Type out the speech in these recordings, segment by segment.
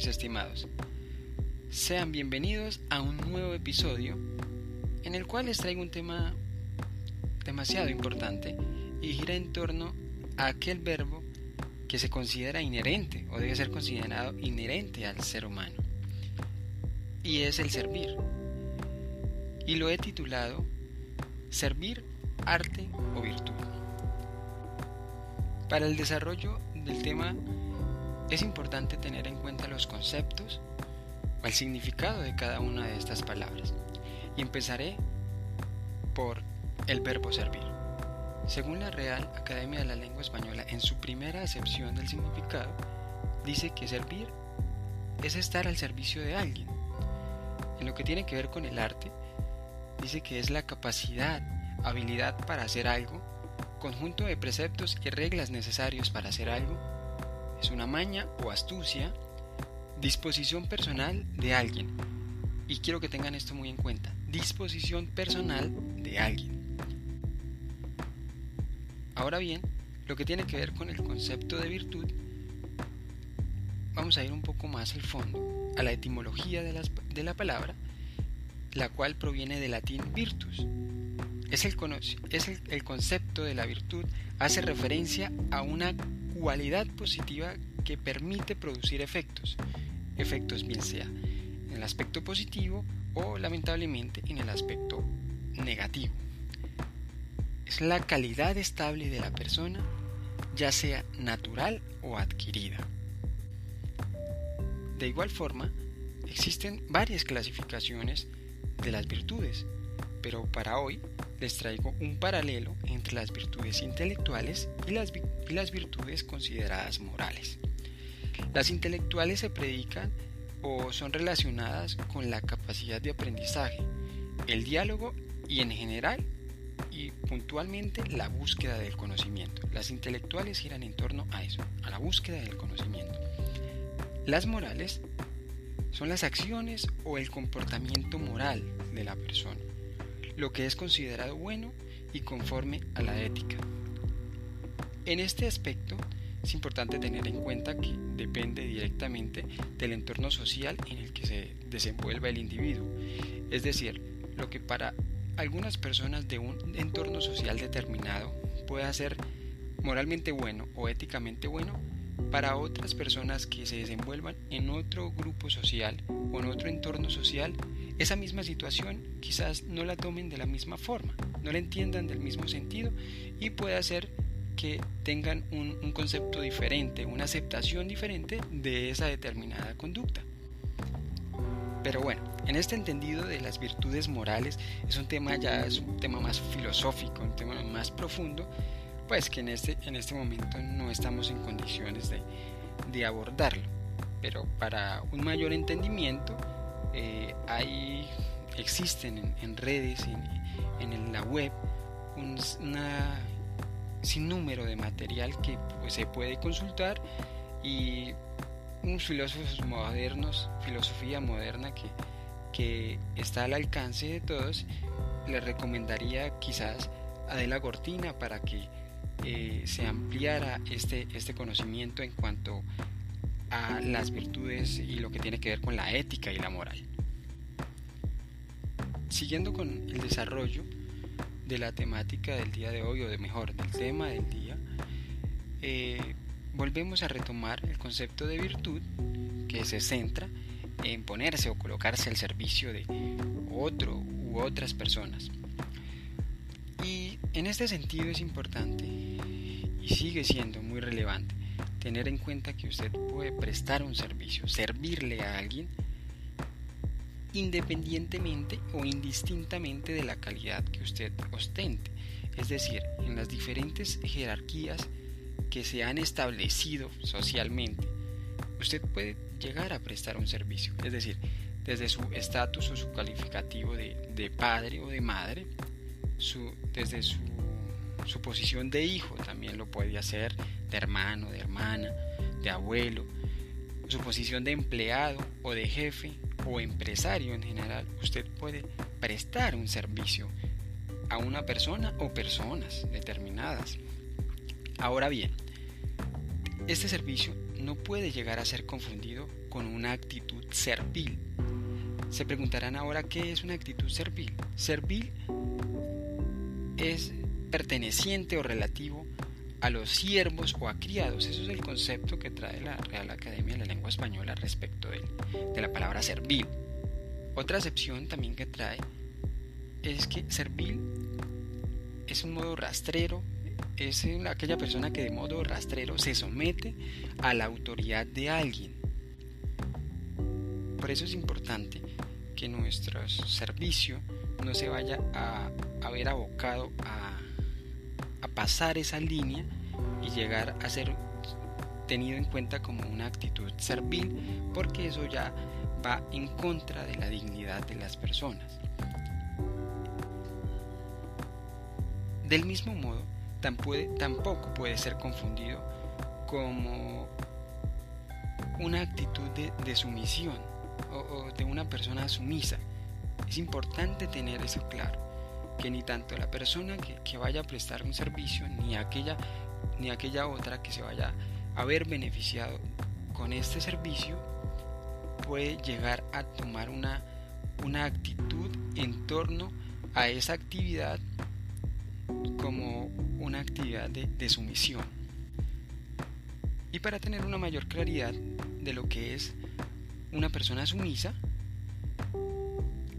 Mis estimados. Sean bienvenidos a un nuevo episodio en el cual les traigo un tema demasiado importante y gira en torno a aquel verbo que se considera inherente o debe ser considerado inherente al ser humano. Y es el servir. Y lo he titulado Servir, arte o virtud. Para el desarrollo del tema es importante tener en cuenta los conceptos o el significado de cada una de estas palabras. Y empezaré por el verbo servir. Según la Real Academia de la Lengua Española, en su primera acepción del significado, dice que servir es estar al servicio de alguien. En lo que tiene que ver con el arte, dice que es la capacidad, habilidad para hacer algo, conjunto de preceptos y reglas necesarios para hacer algo, es una maña o astucia, disposición personal de alguien. Y quiero que tengan esto muy en cuenta, disposición personal de alguien. Ahora bien, lo que tiene que ver con el concepto de virtud, vamos a ir un poco más al fondo, a la etimología de, de la palabra, la cual proviene del latín virtus. Es, el, es el concepto de la virtud, hace referencia a una cualidad positiva que permite producir efectos, efectos bien sea en el aspecto positivo o lamentablemente en el aspecto negativo. Es la calidad estable de la persona, ya sea natural o adquirida. De igual forma, existen varias clasificaciones de las virtudes, pero para hoy les traigo un paralelo entre las virtudes intelectuales y las, y las virtudes consideradas morales. Las intelectuales se predican o son relacionadas con la capacidad de aprendizaje, el diálogo y en general y puntualmente la búsqueda del conocimiento. Las intelectuales giran en torno a eso, a la búsqueda del conocimiento. Las morales son las acciones o el comportamiento moral de la persona lo que es considerado bueno y conforme a la ética. En este aspecto, es importante tener en cuenta que depende directamente del entorno social en el que se desenvuelva el individuo. Es decir, lo que para algunas personas de un entorno social determinado pueda ser moralmente bueno o éticamente bueno, para otras personas que se desenvuelvan en otro grupo social o en otro entorno social, esa misma situación quizás no la tomen de la misma forma, no la entiendan del mismo sentido y puede hacer que tengan un, concepto diferente, una aceptación diferente de esa determinada conducta. Pero bueno, en este entendido de las virtudes morales es un tema ya es un tema más filosófico, un tema más profundo pues que en este, en este momento no estamos en condiciones de, abordarlo. Pero para un mayor entendimiento, eh, hay, existen en, redes, en, en, la web, un una, sinnúmero de material que pues, se puede consultar y unos filósofos modernos, filosofía moderna que, está al alcance de todos, les recomendaría quizás Adela Cortina para que eh, se ampliara este, este conocimiento en cuanto a las virtudes y lo que tiene que ver con la ética y la moral. Siguiendo con el desarrollo de la temática del día de hoy, o de mejor, del tema del día, eh, volvemos a retomar el concepto de virtud que se centra en ponerse o colocarse al servicio de otro u otras personas. Y en este sentido es importante y sigue siendo muy relevante tener en cuenta que usted puede prestar un servicio, servirle a alguien independientemente o indistintamente de la calidad que usted ostente. Es decir, en las diferentes jerarquías que se han establecido socialmente, usted puede llegar a prestar un servicio. Es decir, desde su estatus o su calificativo de, de padre o de madre, su, desde su, su posición de hijo, también lo puede hacer, de hermano, de hermana, de abuelo, su posición de empleado o de jefe o empresario en general, usted puede prestar un servicio a una persona o personas determinadas. Ahora bien, este servicio no puede llegar a ser confundido con una actitud servil. Se preguntarán ahora qué es una actitud servil. Servil es perteneciente o relativo a los siervos o a criados. Eso es el concepto que trae la Real Academia de la Lengua Española respecto de, la palabra servil. Otra acepción también que trae es que servil es un modo rastrero, es aquella persona que de modo rastrero se somete a la autoridad de alguien. Por eso es importante que nuestro servicio no se vaya a, a ver abocado a, a pasar esa línea y llegar a ser tenido en cuenta como una actitud servil, porque eso ya va en contra de la dignidad de las personas. Del mismo modo, tampoco puede ser confundido como una actitud de, sumisión o, de una persona sumisa. Es importante tener eso claro, que ni tanto la persona que, vaya a prestar un servicio, ni aquella, ni aquella otra que se vaya a ver beneficiado con este servicio, puede llegar a tomar una, una actitud en torno a esa actividad como una actividad de, sumisión. Y para tener una mayor claridad de lo que es una persona sumisa,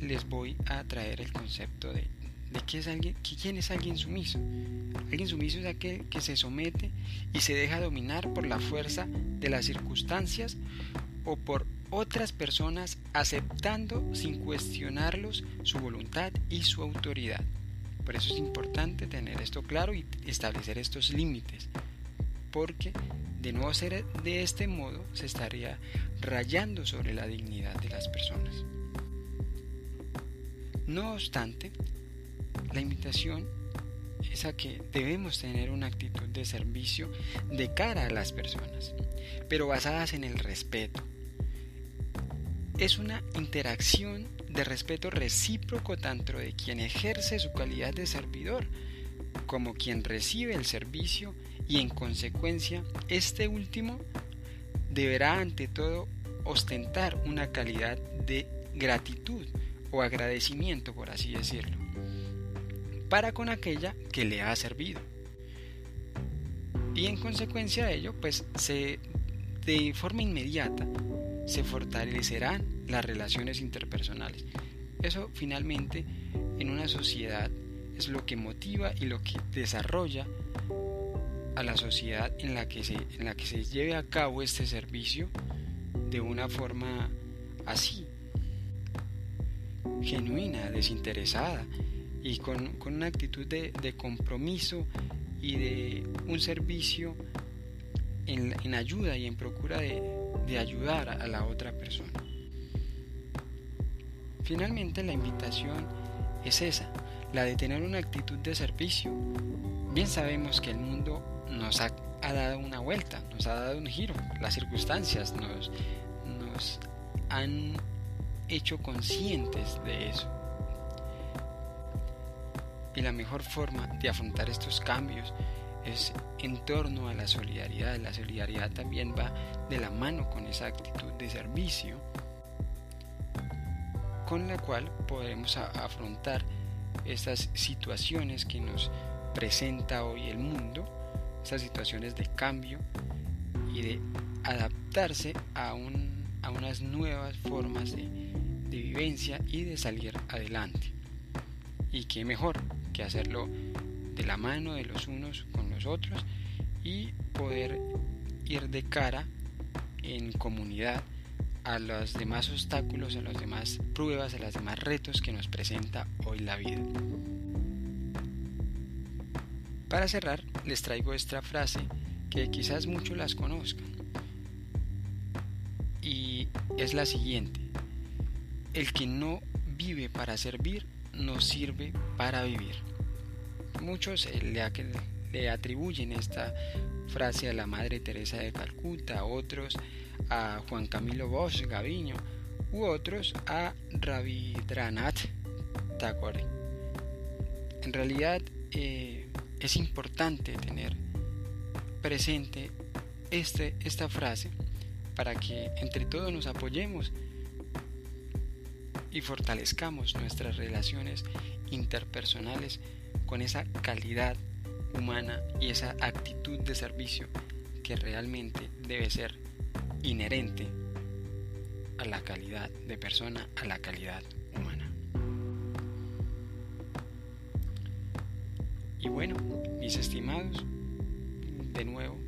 les voy a traer el concepto de, de qué es alguien, quién es alguien sumiso. Alguien sumiso es aquel que se somete y se deja dominar por la fuerza de las circunstancias o por otras personas aceptando sin cuestionarlos su voluntad y su autoridad. Por eso es importante tener esto claro y establecer estos límites, porque de no ser de este modo se estaría rayando sobre la dignidad de las personas. No obstante, la invitación es a que debemos tener una actitud de servicio de cara a las personas, pero basadas en el respeto. Es una interacción de respeto recíproco tanto de quien ejerce su calidad de servidor como quien recibe el servicio y en consecuencia este último deberá ante todo ostentar una calidad de gratitud o agradecimiento por así decirlo para con aquella que le ha servido y en consecuencia de ello pues se de forma inmediata se fortalecerán las relaciones interpersonales. Eso finalmente en una sociedad es lo que motiva y lo que desarrolla a la sociedad en la que se, en la que se lleve a cabo este servicio de una forma así, genuina, desinteresada y con, una actitud de, compromiso y de un servicio en ayuda y en procura de, de ayudar a la otra persona. Finalmente la invitación es esa, la de tener una actitud de servicio. Bien sabemos que el mundo nos ha, dado una vuelta, nos ha dado un giro, las circunstancias nos, nos han hecho conscientes de eso. Y la mejor forma de afrontar estos cambios es en torno a la solidaridad. La solidaridad también va de la mano con esa actitud de servicio con la cual podremos afrontar estas situaciones que nos presenta hoy el mundo, estas situaciones de cambio y de adaptarse a, a unas nuevas formas de, de vivencia y de salir adelante. Y qué mejor que hacerlo de la mano de los unos con los otros y poder ir de cara en comunidad a los demás obstáculos, a las demás pruebas, a los demás retos que nos presenta hoy la vida. Para cerrar, les traigo esta frase que quizás muchos las conozcan. Y es la siguiente. El que no vive para servir, no sirve para vivir. Muchos le, atribuyen esta frase a la Madre Teresa de Calcuta, otros a Juan Camilo Bosch Gaviño u otros a Rabindranath Tagore. En realidad eh, es importante tener presente este, esta frase para que entre todos nos apoyemos y fortalezcamos nuestras relaciones interpersonales con esa calidad humana y esa actitud de servicio que realmente debe ser inherente a la calidad de persona, a la calidad humana. Y bueno, mis estimados, de nuevo,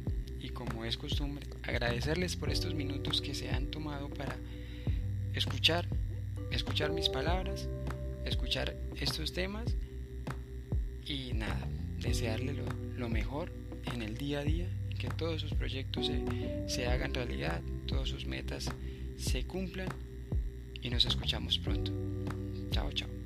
y como es costumbre, agradecerles por estos minutos que se han tomado para escuchar, escuchar mis palabras, escuchar estos temas y nada, desearle lo, mejor en el día a día, que todos sus proyectos se, se hagan realidad, todas sus metas se cumplan y nos escuchamos pronto. Chao, chao.